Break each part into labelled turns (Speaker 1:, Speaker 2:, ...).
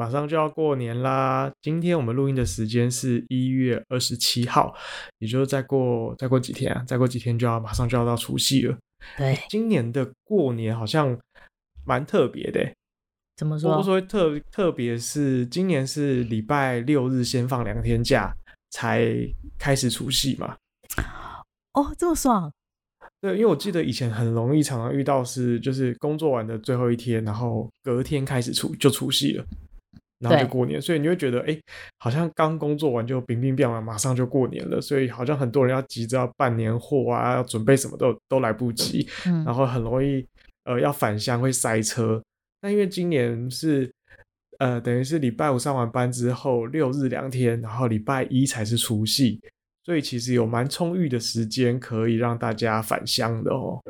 Speaker 1: 马上就要过年啦！今天我们录音的时间是一月二十七号，也就是再过再过几天啊，再过几天就要马上就要到除夕了。
Speaker 2: 对，
Speaker 1: 今年的过年好像蛮特别的。
Speaker 2: 怎么说？
Speaker 1: 我说特特别是今年是礼拜六日先放两天假，才开始除夕嘛。
Speaker 2: 哦，这么爽。
Speaker 1: 对，因为我记得以前很容易常常遇到是，就是工作完的最后一天，然后隔天开始除就除夕了，然后就过年，所以你会觉得，哎，好像刚工作完就兵兵变完，马上就过年了，所以好像很多人要急着要办年货啊，要准备什么都都来不及，嗯，然后很容易呃要返乡会塞车。那因为今年是，呃，等于是礼拜五上完班之后，六日两天，然后礼拜一才是除夕，所以其实有蛮充裕的时间可以让大家返乡的哦。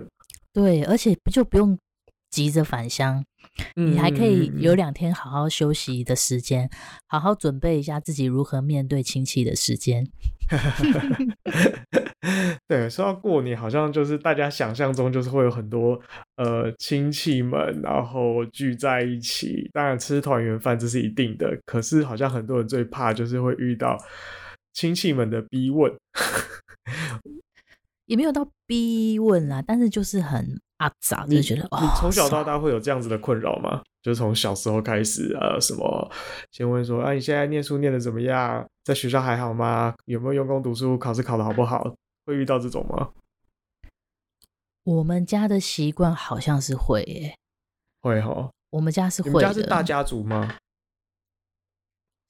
Speaker 2: 对，而且就不用急着返乡，嗯，你还可以有两天好好休息的时间，好好准备一下自己如何面对亲戚的时间。
Speaker 1: 对，说到过年，好像就是大家想象中就是会有很多呃亲戚们，然后聚在一起，当然吃团圆饭这是一定的。可是好像很多人最怕就是会遇到亲戚们的逼问，
Speaker 2: 也没有到逼问啦，但是就是很阿杂，就觉得
Speaker 1: 你从小到大会有这样子的困扰吗？就从小时候开始，呃，什么先问说，啊，你现在念书念的怎么样？在学校还好吗？有没有用功读书？考试考的好不好？会遇到这种吗？
Speaker 2: 我们家的习惯好像是会耶，
Speaker 1: 会哈。
Speaker 2: 我们家是会的。
Speaker 1: 家是大家族吗？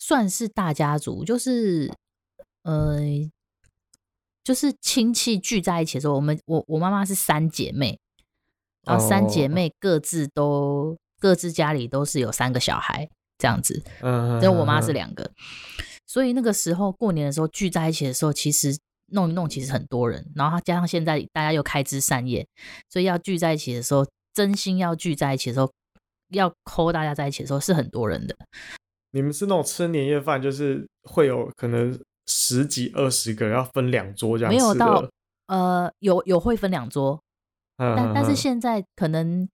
Speaker 2: 算是大家族，就是，呃，就是亲戚聚在一起的时候，我们我我妈妈是三姐妹，然后三姐妹各自都。各自家里都是有三个小孩这样子，嗯，只有我妈是两个，嗯，所以那个时候过年的时候聚在一起的时候，其实弄一弄其实很多人，然后加上现在大家又开枝散叶，所以要聚在一起的时候，真心要聚在一起的时候，要抠大家在一起的时候是很多人的。
Speaker 1: 你们是那种吃年夜饭，就是会有可能十几二十个人要分两桌这样子？没有到，
Speaker 2: 呃，有有会分两桌，嗯，但但是现在可能。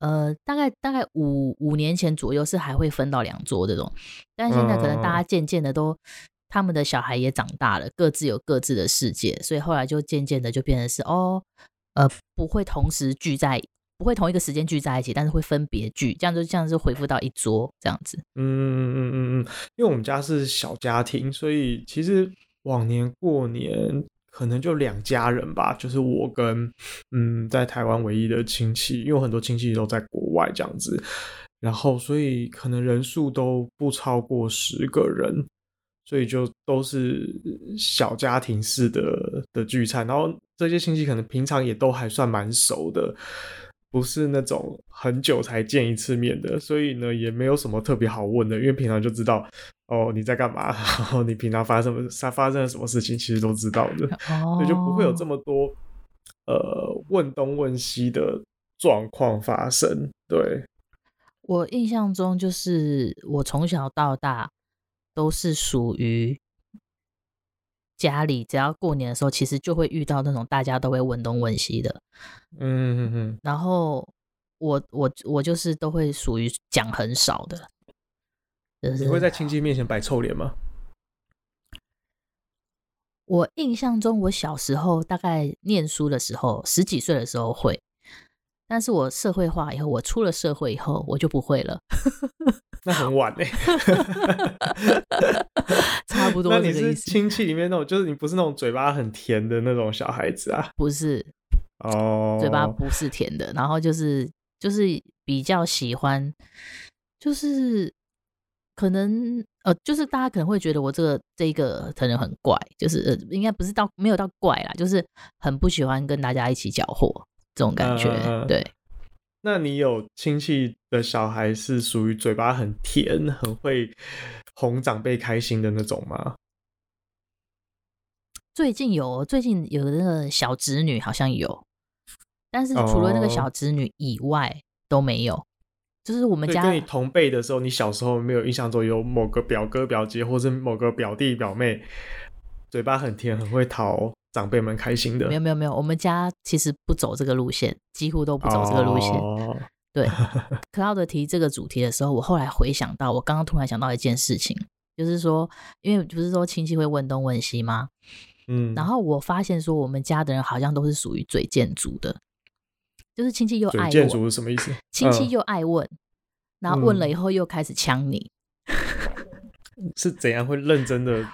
Speaker 2: 呃，大概大概五五年前左右是还会分到两桌这种，但现在可能大家渐渐的都、嗯，他们的小孩也长大了，各自有各自的世界，所以后来就渐渐的就变成是哦，呃，不会同时聚在，不会同一个时间聚在一起，但是会分别聚，这样就这样就恢复到一桌这样子。
Speaker 1: 嗯嗯嗯嗯嗯，因为我们家是小家庭，所以其实往年过年。可能就两家人吧，就是我跟嗯，在台湾唯一的亲戚，因为很多亲戚都在国外这样子，然后所以可能人数都不超过十个人，所以就都是小家庭式的的聚餐，然后这些亲戚可能平常也都还算蛮熟的。不是那种很久才见一次面的，所以呢，也没有什么特别好问的，因为平常就知道哦，你在干嘛，然后你平常发生什么发生了什么事情，其实都知道的，哦、所以就不会有这么多呃问东问西的状况发生。对，
Speaker 2: 我印象中，就是我从小到大都是属于。家里只要过年的时候，其实就会遇到那种大家都会问东问西的，
Speaker 1: 嗯嗯嗯。
Speaker 2: 然后我我我就是都会属于讲很少的。
Speaker 1: 你会在亲戚面前摆臭脸吗？
Speaker 2: 我印象中，我小时候大概念书的时候，十几岁的时候会。但是我社会化以后，我出了社会以后，我就不会了。
Speaker 1: 那很晚呢，
Speaker 2: 差不多。
Speaker 1: 那你是亲戚里面那种，就是你不是那种嘴巴很甜的那种小孩子啊？
Speaker 2: 不是，
Speaker 1: 哦，
Speaker 2: 嘴巴不是甜的，然后就是就是比较喜欢，就是可能呃，就是大家可能会觉得我这个这一个可能很怪，就是呃，应该不是到没有到怪啦，就是很不喜欢跟大家一起搅和。这种感觉，呃，对。
Speaker 1: 那你有亲戚的小孩是属于嘴巴很甜、很会哄长辈开心的那种吗？
Speaker 2: 最近有，最近有那个小侄女好像有，但是除了那个小侄女以外、哦、都没有。就是我们家
Speaker 1: 跟你同辈的时候，你小时候没有印象中有某个表哥表姐或者某个表弟表妹，嘴巴很甜，很会讨长辈们开心的。
Speaker 2: 没有没有没有，我们家其实不走这个路线，几乎都不走这个路线。哦、对，Cloud 提这个主题的时候，我后来回想到，我刚刚突然想到一件事情，就是说，因为不是说亲戚会问东问西吗？嗯，然后我发现说，我们家的人好像都是属于嘴贱族的。就是亲戚又爱问，建筑是什么意思？亲戚又爱问，嗯、然后问了以后又开始呛你，
Speaker 1: 是怎样会认真的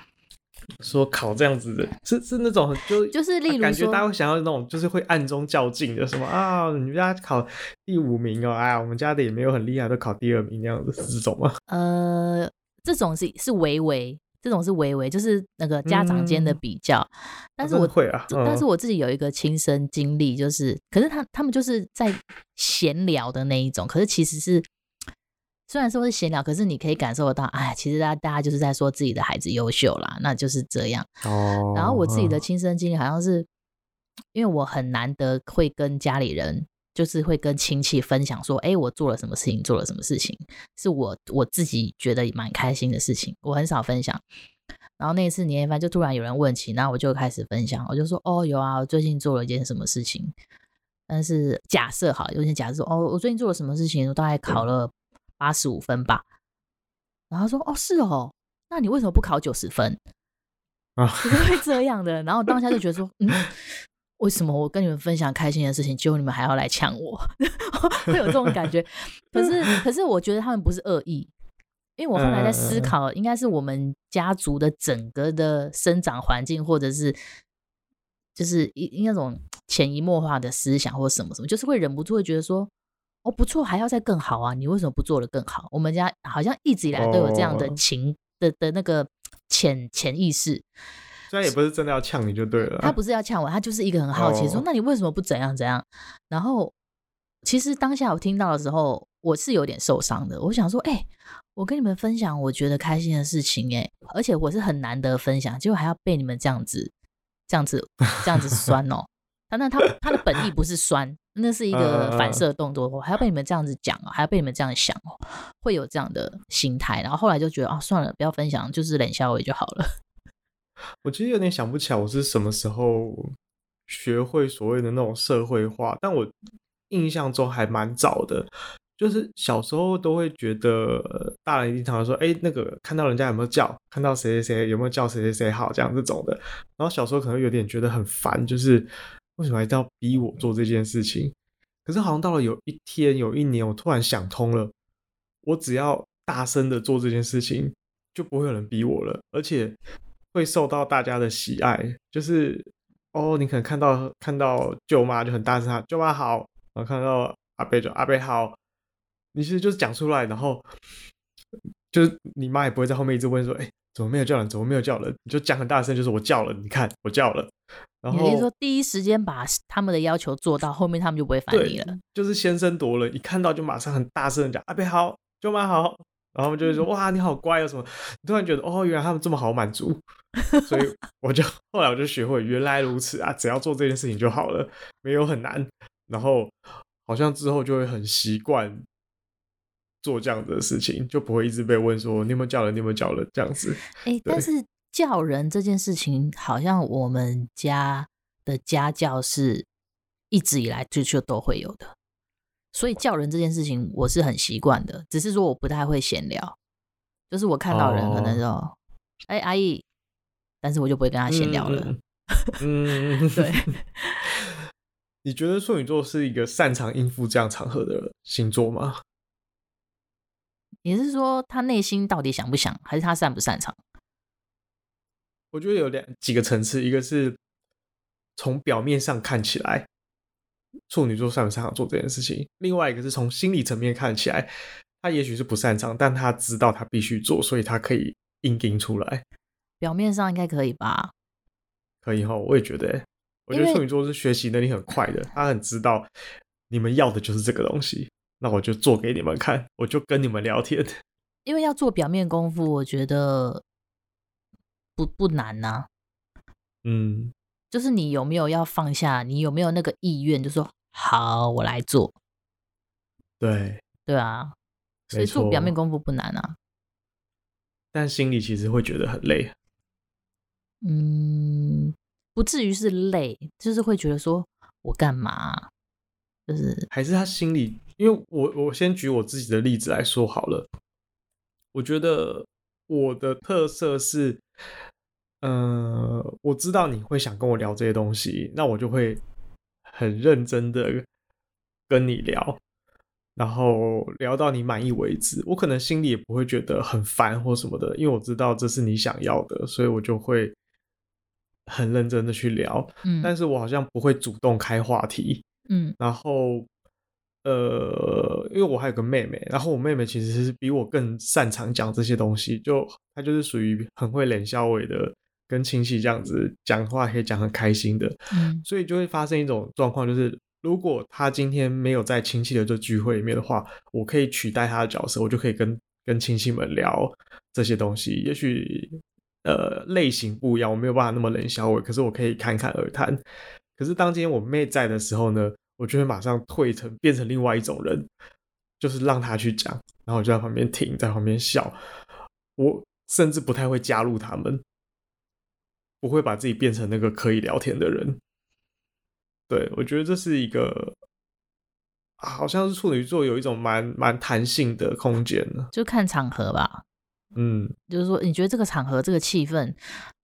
Speaker 1: 说考这样子的？是是那种就
Speaker 2: 就是例如说，
Speaker 1: 感觉大家会想要那种就是会暗中较劲的什么啊？你们家考第五名哦，哎呀，我们家的也没有很厉害，都考第二名那样子，是这种吗？
Speaker 2: 呃，这种是是微微。这种是微微，就是那个家长间的比较，嗯、但是我会啊，嗯、但是我自己有一个亲身经历，就是，可是他他们就是在闲聊的那一种，可是其实是虽然说是闲聊，可是你可以感受得到，哎，其实大家大家就是在说自己的孩子优秀啦，那就是这样。哦，然后我自己的亲身经历好像是，因为我很难得会跟家里人。就是会跟亲戚分享说，哎，我做了什么事情，做了什么事情，是我我自己觉得蛮开心的事情。我很少分享。然后那一次年夜饭，就突然有人问起，然后我就开始分享。我就说，哦，有啊，我最近做了一件什么事情。但是假设哈，有点假设说，哦，我最近做了什么事情，我大概考了八十五分吧。然后说，哦，是哦，那你为什么不考九十分？啊，就是会这样的。然后当下就觉得说，嗯。为什么我跟你们分享开心的事情，结果你们还要来抢我？会有这种感觉。可是，可是我觉得他们不是恶意，因为我后来在思考，应该是我们家族的整个的生长环境，或者是就是一那种潜移默化的思想，或者什么什么，就是会忍不住会觉得说，哦，不错，还要再更好啊！你为什么不做的更好？我们家好像一直以来都有这样的情的的那个潜潜意识。
Speaker 1: 虽然也不是真的要呛你就对了，
Speaker 2: 他不是要呛我，他就是一个很好奇说，说那你为什么不怎样怎样？然后其实当下我听到的时候，我是有点受伤的。我想说，哎、欸，我跟你们分享我觉得开心的事情，哎，而且我是很难得分享，结果还要被你们这样子、这样子、这样子酸哦。他那他他的本意不是酸，那是一个反射动作，我还要被你们这样子讲哦，还要被你们这样想哦，会有这样的心态。然后后来就觉得啊，算了，不要分享，就是冷笑话就好了。
Speaker 1: 我其实有点想不起来我是什么时候学会所谓的那种社会化，但我印象中还蛮早的，就是小时候都会觉得大人一定常常说，哎，那个看到人家有没有叫，看到谁谁谁有没有叫谁谁谁好这样这种的，然后小时候可能有点觉得很烦，就是为什么一定要逼我做这件事情？可是好像到了有一天有一年，我突然想通了，我只要大声的做这件事情，就不会有人逼我了，而且。会受到大家的喜爱，就是哦，你可能看到看到舅妈就很大声喊舅妈好，然后看到阿贝就阿贝好，你其实就是讲出来，然后就是你妈也不会在后面一直问说，哎，怎么没有叫人？怎么没有叫人？你就讲很大声，就是我叫了，你看我叫了。然后你说
Speaker 2: 第一时间把他们的要求做到，后面他们就不会烦你了。
Speaker 1: 就是先声夺人，一看到就马上很大声的讲阿贝好，舅妈好。然后他们就会说：“哇，你好乖啊！什么？”你突然觉得，哦，原来他们这么好满足，所以 我就后来我就学会，原来如此啊！只要做这件事情就好了，没有很难。然后好像之后就会很习惯做这样的事情，就不会一直被问说：“你有没有叫人？你有没有叫人？”这样子。
Speaker 2: 哎，但是叫人这件事情，好像我们家的家教是一直以来就就都会有的。所以叫人这件事情我是很习惯的，只是说我不太会闲聊，就是我看到人可能说，哎、oh. 欸、阿姨，但是我就不会跟他闲聊了。
Speaker 1: 嗯，对。你觉得处女座是一个擅长应付这样场合的星座吗？
Speaker 2: 你是说他内心到底想不想，还是他擅不擅长？
Speaker 1: 我觉得有两几个层次，一个是从表面上看起来。处女座擅不擅长做这件事情？另外一个是从心理层面看起来，他也许是不擅长，但他知道他必须做，所以他可以硬盯出来。
Speaker 2: 表面上应该可以吧？
Speaker 1: 可以哈，我也觉得。我觉得处女座是学习能力很快的，他很知道你们要的就是这个东西，那我就做给你们看，我就跟你们聊天。
Speaker 2: 因为要做表面功夫，我觉得不不难呐、啊。
Speaker 1: 嗯，
Speaker 2: 就是你有没有要放下，你有没有那个意愿，就说好，我来做。
Speaker 1: 对，
Speaker 2: 对啊，所以做表面功夫不难啊，
Speaker 1: 但心里其实会觉得很累。
Speaker 2: 嗯，不至于是累，就是会觉得说我干嘛？就是
Speaker 1: 还是他心里，因为我我先举我自己的例子来说好了。我觉得我的特色是，嗯、呃，我知道你会想跟我聊这些东西，那我就会很认真的跟你聊，然后聊到你满意为止。我可能心里也不会觉得很烦或什么的，因为我知道这是你想要的，所以我就会很认真的去聊。嗯，但是我好像不会主动开话题。嗯，然后。呃，因为我还有个妹妹，然后我妹妹其实是比我更擅长讲这些东西，就她就是属于很会冷笑话的，跟亲戚这样子讲话可以讲很开心的，嗯，所以就会发生一种状况，就是如果他今天没有在亲戚的这聚会里面的话，我可以取代他的角色，我就可以跟跟亲戚们聊这些东西，也许呃类型不一样，我没有办法那么冷笑话，可是我可以侃侃而谈。可是当今天我妹在的时候呢，我就会马上退成变成另外一种人，就是让他去讲，然后我就在旁边听，在旁边笑。我甚至不太会加入他们，不会把自己变成那个可以聊天的人。对，我觉得这是一个，好像是处女座有一种蛮蛮弹性的空间呢，
Speaker 2: 就看场合吧。
Speaker 1: 嗯，
Speaker 2: 就是说，你觉得这个场合这个气氛。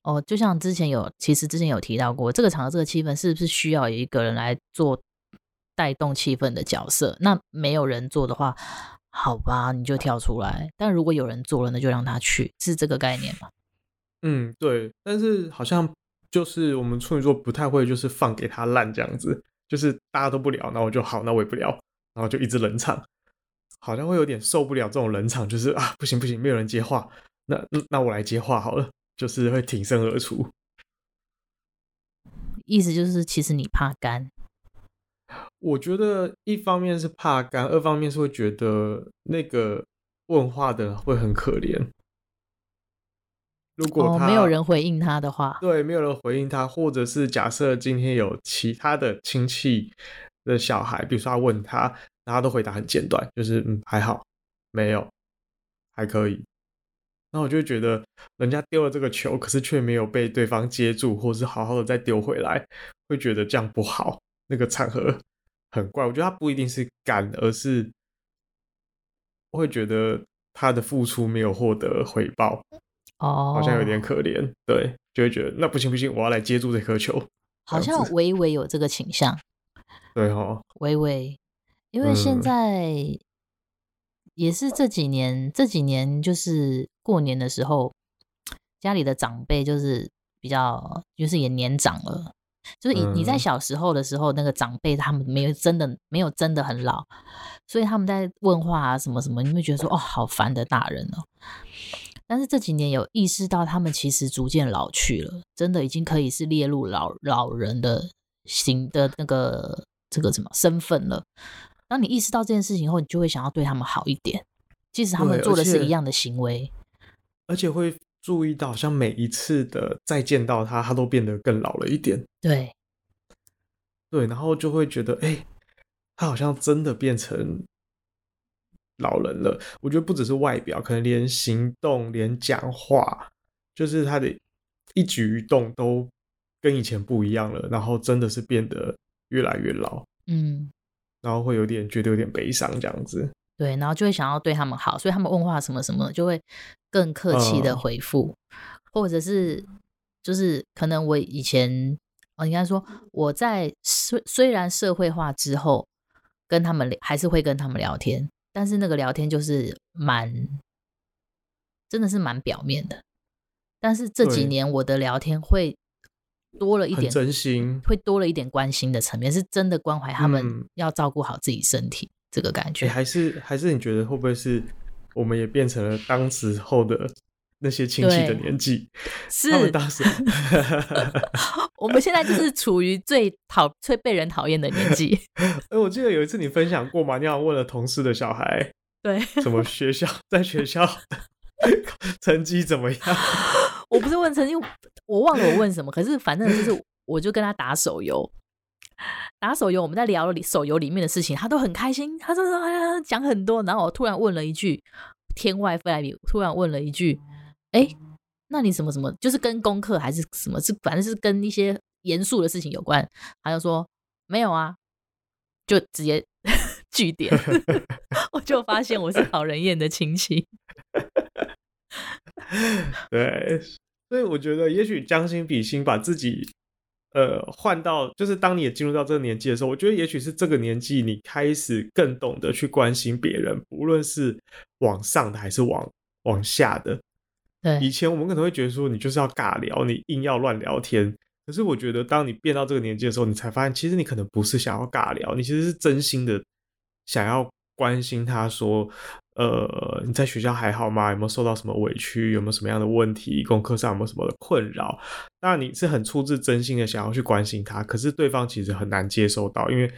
Speaker 2: 哦，就像之前有，其实之前有提到过，这个场合这个气氛是不是需要有一个人来做带动气氛的角色？那没有人做的话，好吧，你就跳出来。但如果有人做了，那就让他去，是这个概念吗？
Speaker 1: 嗯，对。但是好像就是我们处女座不太会，就是放给他烂这样子，就是大家都不聊，那我就好，那我也不聊，然后就一直冷场，好像会有点受不了这种冷场，就是啊，不行不行，没有人接话，那那我来接话好了。就是会挺身而出，
Speaker 2: 意思就是其实你怕干。
Speaker 1: 我觉得一方面是怕干，二方面是会觉得那个问话的人会很可怜。如果他、
Speaker 2: 哦、没有人回应他的话，
Speaker 1: 对，没有人回应他，或者是假设今天有其他的亲戚的小孩，比如说他问他，然后他都回答很简短，就是嗯还好，没有，还可以。那我就觉得，人家丢了这个球，可是却没有被对方接住，或是好好的再丢回来，会觉得这样不好。那个场合很怪，我觉得他不一定是干，而是会觉得他的付出没有获得回报，哦，好像有点可怜。对，就会觉得那不行不行，我要来接住这颗球。
Speaker 2: 好像微微有这个倾向。
Speaker 1: 对哦，
Speaker 2: 微微，因为现在。嗯也是这几年，这几年就是过年的时候，家里的长辈就是比较，就是也年长了。就是你你在小时候的时候，那个长辈他们没有真的没有真的很老，所以他们在问话啊什么什么，你会觉得说哦好烦的大人哦。但是这几年有意识到他们其实逐渐老去了，真的已经可以是列入老老人的行的那个这个什么身份了。当你意识到这件事情后，你就会想要对他们好一点，即使他们做的是一样的行为，
Speaker 1: 而且，会注意到，好像每一次的再见到他，他都变得更老了一点。
Speaker 2: 对，
Speaker 1: 对，然后就会觉得，哎、欸，他好像真的变成老人了。我觉得不只是外表，可能连行动、连讲话，就是他的一举一动都跟以前不一样了。然后真的是变得越来越老。嗯。然后会有点觉得有点悲伤这样子，
Speaker 2: 对，然后就会想要对他们好，所以他们问话什么什么就会更客气的回复，嗯、或者是就是可能我以前哦，应该说我在虽虽然社会化之后跟他们还是会跟他们聊天，但是那个聊天就是蛮真的是蛮表面的，但是这几年我的聊天会。多了一点
Speaker 1: 真心，
Speaker 2: 会多了一点关心的层面，是真的关怀他们要照顾好自己身体，嗯、这个感觉。
Speaker 1: 还是还是你觉得会不会是我们也变成了当时候的那些亲戚的年纪？
Speaker 2: 是
Speaker 1: 他们当时，
Speaker 2: 我们现在就是处于最讨最被人讨厌的年纪。
Speaker 1: 哎，我记得有一次你分享过嘛，你好像问了同事的小孩，
Speaker 2: 对，
Speaker 1: 什么学校在学校成绩怎么样？
Speaker 2: 我不是问成绩。我忘了我问什么，可是反正就是我就跟他打手游，打手游，我们在聊手游里面的事情，他都很开心，他说哎呀讲很多，然后我突然问了一句天外飞来笔，突然问了一句，哎，那你什么什么，就是跟功课还是什么，是反正是跟一些严肃的事情有关，他就说没有啊，就直接 句点，我就发现我是讨人厌的亲戚。
Speaker 1: 对，所以我觉得，也许将心比心，把自己呃换到，就是当你也进入到这个年纪的时候，我觉得也许是这个年纪，你开始更懂得去关心别人，无论是往上的还是往往下的。
Speaker 2: 对，
Speaker 1: 以前我们可能会觉得说，你就是要尬聊，你硬要乱聊天。可是我觉得，当你变到这个年纪的时候，你才发现，其实你可能不是想要尬聊，你其实是真心的想要关心他，说。呃，你在学校还好吗？有没有受到什么委屈？有没有什么样的问题？功课上有没有什么的困扰？当然，你是很出自真心的想要去关心他，可是对方其实很难接受到，因为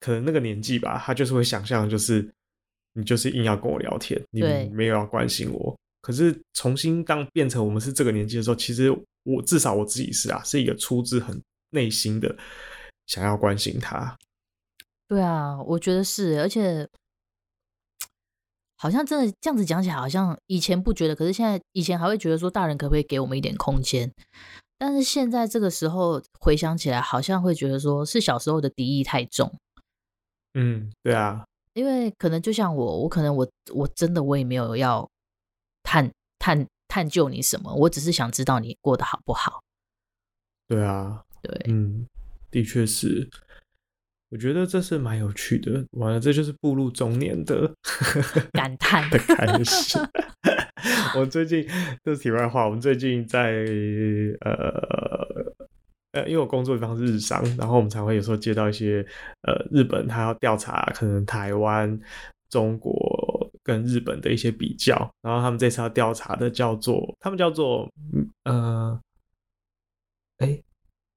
Speaker 1: 可能那个年纪吧，他就是会想象，就是你就是硬要跟我聊天，你没有要关心我。可是重新当变成我们是这个年纪的时候，其实我至少我自己是啊，是一个出自很内心的想要关心他。
Speaker 2: 对啊，我觉得是，而且。好像真的这样子讲起来，好像以前不觉得，可是现在以前还会觉得说大人可不可以给我们一点空间？但是现在这个时候回想起来，好像会觉得说是小时候的敌意太重。
Speaker 1: 嗯，对啊，
Speaker 2: 因为可能就像我，我可能我我真的我也没有要探探探究你什么，我只是想知道你过得好不好。
Speaker 1: 对啊，
Speaker 2: 对，
Speaker 1: 嗯，的确是。我觉得这是蛮有趣的，完了，这就是步入中年的
Speaker 2: 感叹
Speaker 1: 的开始。我最近这是题外话，我们最近在呃呃，因为我工作地方是日商，然后我们才会有时候接到一些呃日本他要调查可能台湾、中国跟日本的一些比较，然后他们这次要调查的叫做他们叫做呃哎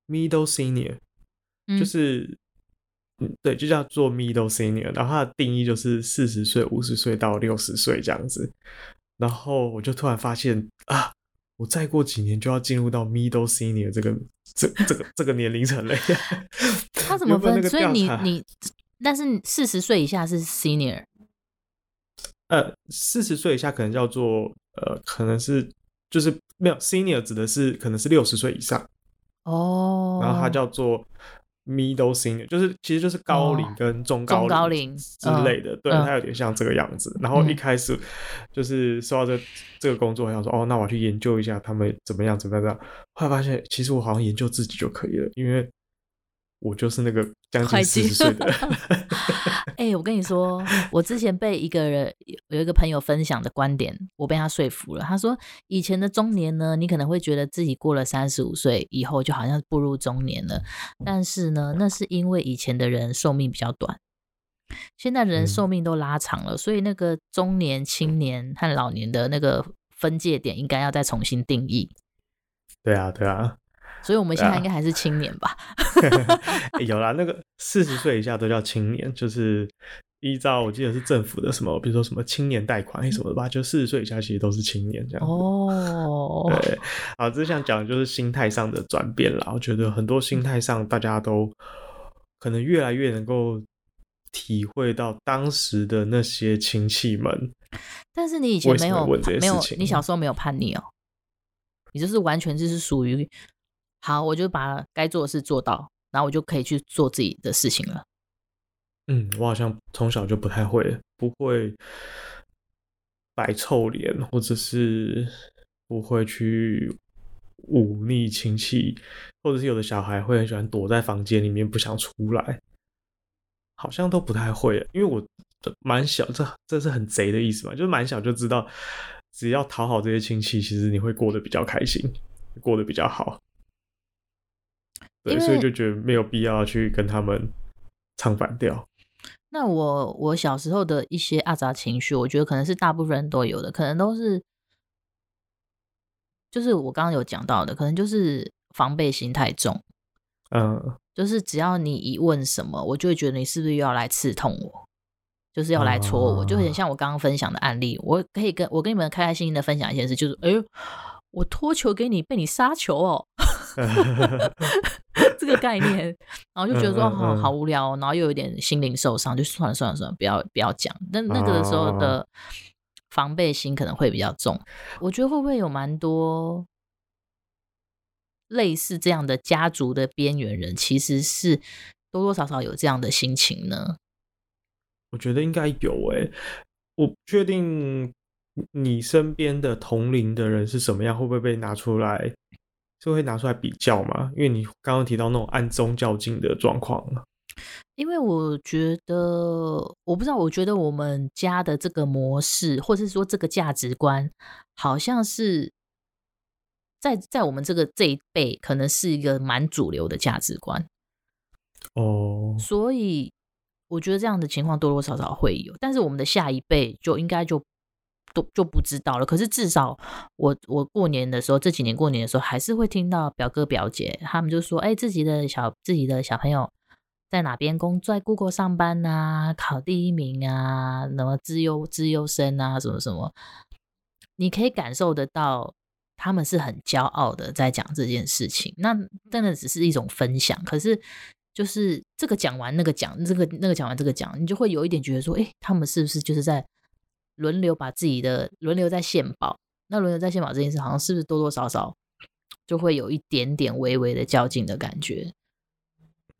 Speaker 1: middle senior，就是。嗯，对，就叫做 middle senior，然后它的定义就是四十岁、五十岁到六十岁这样子。然后我就突然发现啊，我再过几年就要进入到 middle senior 这个这这个这个年龄层了。
Speaker 2: 他怎么分？所以你你，但是四十岁以下是 senior。
Speaker 1: 呃，四十岁以下可能叫做呃，可能是就是没有 senior 指的是可能是六十岁以上
Speaker 2: 哦，
Speaker 1: 然后它叫做。Middle senior 就是其实就是高龄跟中高龄之类的，对，它有点像这个样子。然后一开始就是说到这这个工作，想说哦，那我去研究一下他们怎么样怎么样。后来发现其实我好像研究自己就可以了，因为我就是那个将近四十岁的。
Speaker 2: 哎、欸，我跟你说，我之前被一个人有一个朋友分享的观点，我被他说服了。他说，以前的中年呢，你可能会觉得自己过了三十五岁以后就好像步入中年了，但是呢，那是因为以前的人寿命比较短，现在的人寿命都拉长了，所以那个中年、青年和老年的那个分界点应该要再重新定义。
Speaker 1: 对啊，对啊。
Speaker 2: 所以我们现在应该还是青年吧？
Speaker 1: 欸、有啦，那个四十岁以下都叫青年，就是依照我记得是政府的什么，比如说什么青年贷款什么的吧，就四十岁以下其实都是青年这样。
Speaker 2: 哦，
Speaker 1: 对，好，这想讲的就是心态上的转变啦。我觉得很多心态上，大家都可能越来越能够体会到当时的那些亲戚们。
Speaker 2: 但是你以前没有没有，你小时候没有叛逆哦，你就是完全就是属于。好，我就把该做的事做到，然后我就可以去做自己的事情了。
Speaker 1: 嗯，我好像从小就不太会，不会摆臭脸，或者是不会去忤逆亲戚，或者是有的小孩会很喜欢躲在房间里面不想出来，好像都不太会。因为我蛮小，这这是很贼的意思嘛，就是蛮小就知道，只要讨好这些亲戚，其实你会过得比较开心，过得比较好。对，所以就觉得没有必要去跟他们唱反调。
Speaker 2: 那我我小时候的一些阿杂情绪，我觉得可能是大部分人都有的，可能都是，就是我刚刚有讲到的，可能就是防备心太重。
Speaker 1: 嗯，
Speaker 2: 就是只要你一问什么，我就会觉得你是不是又要来刺痛我，就是要来戳我，嗯、就很像我刚刚分享的案例。我可以跟我跟你们开开心心的分享一件事，就是哎呦。我托球给你，被你杀球哦，这个概念，然后就觉得说好好无聊，然后又有点心灵受伤，就算了算了算了，不要不要讲。那那个时候的防备心可能会比较重。我觉得会不会有蛮多类似这样的家族的边缘人，其实是多多少少有这样的心情呢？
Speaker 1: 我觉得应该有诶、欸，我不确定。你身边的同龄的人是什么样？会不会被拿出来？就会拿出来比较嘛？因为你刚刚提到那种暗中较劲的状况。
Speaker 2: 因为我觉得，我不知道，我觉得我们家的这个模式，或者是说这个价值观，好像是在在我们这个这一辈，可能是一个蛮主流的价值观。
Speaker 1: 哦，
Speaker 2: 所以我觉得这样的情况多多少少会有，但是我们的下一辈就应该就。都就不知道了。可是至少我我过年的时候，这几年过年的时候，还是会听到表哥表姐他们就说：“哎、自己的小自己的小朋友在哪边工作，在 Google 上班啊，考第一名啊，什么资优资优生啊，什么什么。”你可以感受得到，他们是很骄傲的在讲这件事情。那真的只是一种分享。可是就是这个讲完那个讲，这个那个讲完这个讲，你就会有一点觉得说：“哎、他们是不是就是在？”轮流把自己的轮流在献宝，那轮流在献宝这件事，好像是不是多多少少就会有一点点微微的较劲的感觉？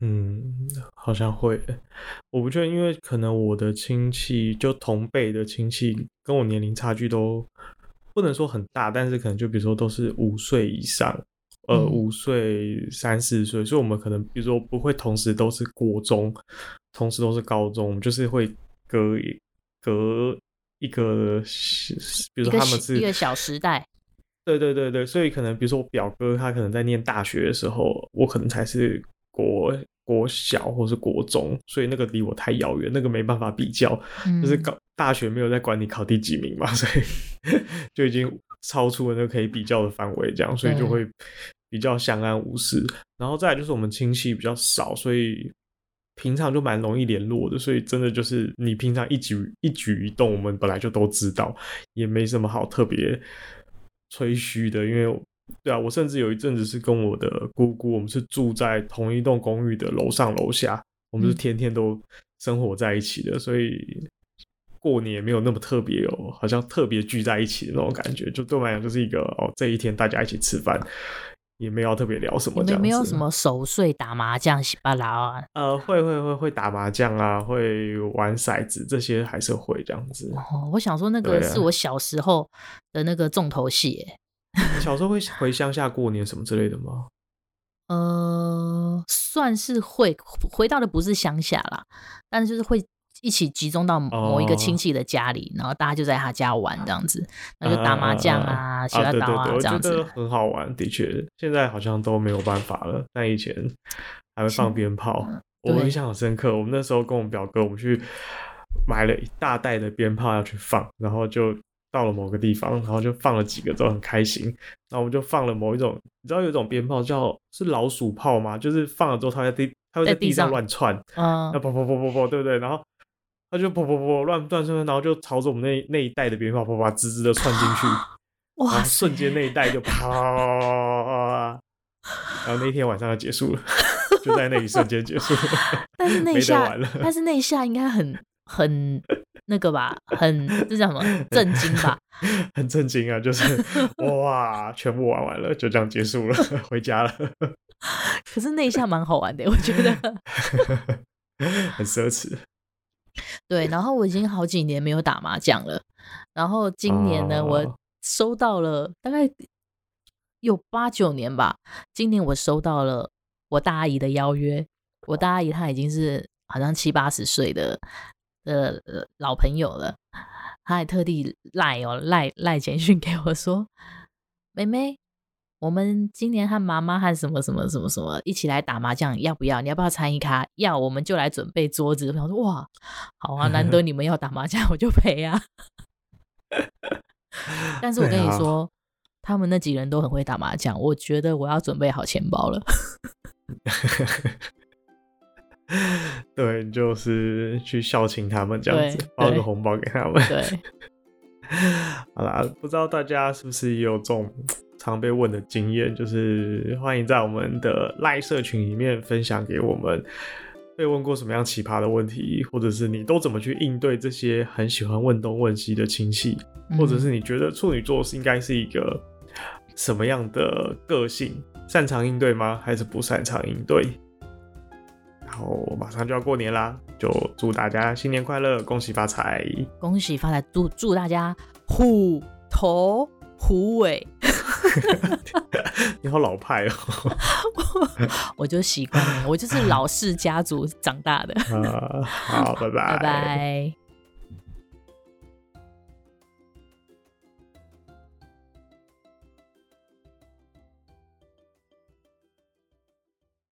Speaker 1: 嗯，好像会。我不确定，因为可能我的亲戚就同辈的亲戚跟我年龄差距都不能说很大，但是可能就比如说都是五岁以上，呃，五岁三四岁，所以我们可能比如说不会同时都是国中，同时都是高中，就是会隔一隔。一个，比如说他们是
Speaker 2: 一个小时代，
Speaker 1: 对对对对，所以可能比如说我表哥他可能在念大学的时候，我可能才是国国小或是国中，所以那个离我太遥远，那个没办法比较，嗯、就是高大学没有在管你考第几名嘛，所以 就已经超出了那个可以比较的范围，这样，所以就会比较相安无事。然后再来就是我们亲戚比较少，所以。平常就蛮容易联络的，所以真的就是你平常一举一举一动，我们本来就都知道，也没什么好特别吹嘘的。因为，对啊，我甚至有一阵子是跟我的姑姑，我们是住在同一栋公寓的楼上楼下，我们是天天都生活在一起的，所以过年也没有那么特别有，好像特别聚在一起的那种感觉。就对我来讲，就是一个哦，这一天大家一起吃饭。也没有特别聊什么，
Speaker 2: 没没有什么守岁打麻将、洗巴拉啊。
Speaker 1: 呃，会会会会打麻将啊，会玩骰子，这些还是会这样子。
Speaker 2: 哦，我想说那个是我小时候的那个重头戏。
Speaker 1: 小时候会回乡下过年什么之类的吗？
Speaker 2: 呃，算是会回到的不是乡下啦，但是就是会。一起集中到某一个亲戚的家里，哦，然后大家就在他家玩这样子，那就打麻将啊、洗碗刀啊这样子，
Speaker 1: 很好玩。的确，现在好像都没有办法了。但以前还会放鞭炮，我印象很深刻。我们那时候跟我们表哥，我们去买了一大袋的鞭炮要去放，然后就到了某个地方，然后就放了几个，都很开心。然后我们就放了某一种，你知道有一种鞭炮叫是老鼠炮吗？就是放了之后它在地，它会在地上乱窜，啊，那砰砰砰砰砰，对不对？然后。他就噗噗噗乱乱窜，然后就朝着我们那那一带的鞭炮啪啪直直的窜进去，哇！瞬间那一带就啪，然后那一天晚上就结束了，就在那一瞬间结束了。
Speaker 2: 但是那一下，但是那一下应该很很那个吧，很这叫什么？震惊吧？
Speaker 1: 很震惊啊！就是哇，全部玩完了，就这样结束了，回家了。
Speaker 2: 可是那一下蛮好玩的，我觉得
Speaker 1: 很奢侈。
Speaker 2: 对，然后我已经好几年没有打麻将了，然后今年呢，我收到了大概有八九年吧。今年我收到了我大阿姨的邀约，我大阿姨她已经是好像七八十岁的呃老朋友了，她还特地赖哦赖赖简讯给我说，妹妹。我们今年和妈妈和什么什么什么什么一起来打麻将，要不要？你要不要参与卡？要，我们就来准备桌子。我想说，哇，好啊，难得你 们要打麻将，我就陪啊。但是我跟你说，他们那几人都很会打麻将，我觉得我要准备好钱包了。
Speaker 1: 对，就是去孝敬他们这样子，包个红包给他们。
Speaker 2: 对，
Speaker 1: 好啦，不知道大家是不是也有这种。常被问的经验，就是欢迎在我们的赖社群里面分享给我们。被问过什么样奇葩的问题，或者是你都怎么去应对这些很喜欢问东问西的亲戚，嗯、或者是你觉得处女座是应该是一个什么样的个性，擅长应对吗？还是不擅长应对？然后马上就要过年啦，就祝大家新年快乐，恭喜发财，
Speaker 2: 恭喜发财，祝祝大家虎头虎尾。
Speaker 1: 你好老派哦！
Speaker 2: 我 我就习惯了，我就是老式家族长大的。
Speaker 1: 好，拜拜，
Speaker 2: 拜拜。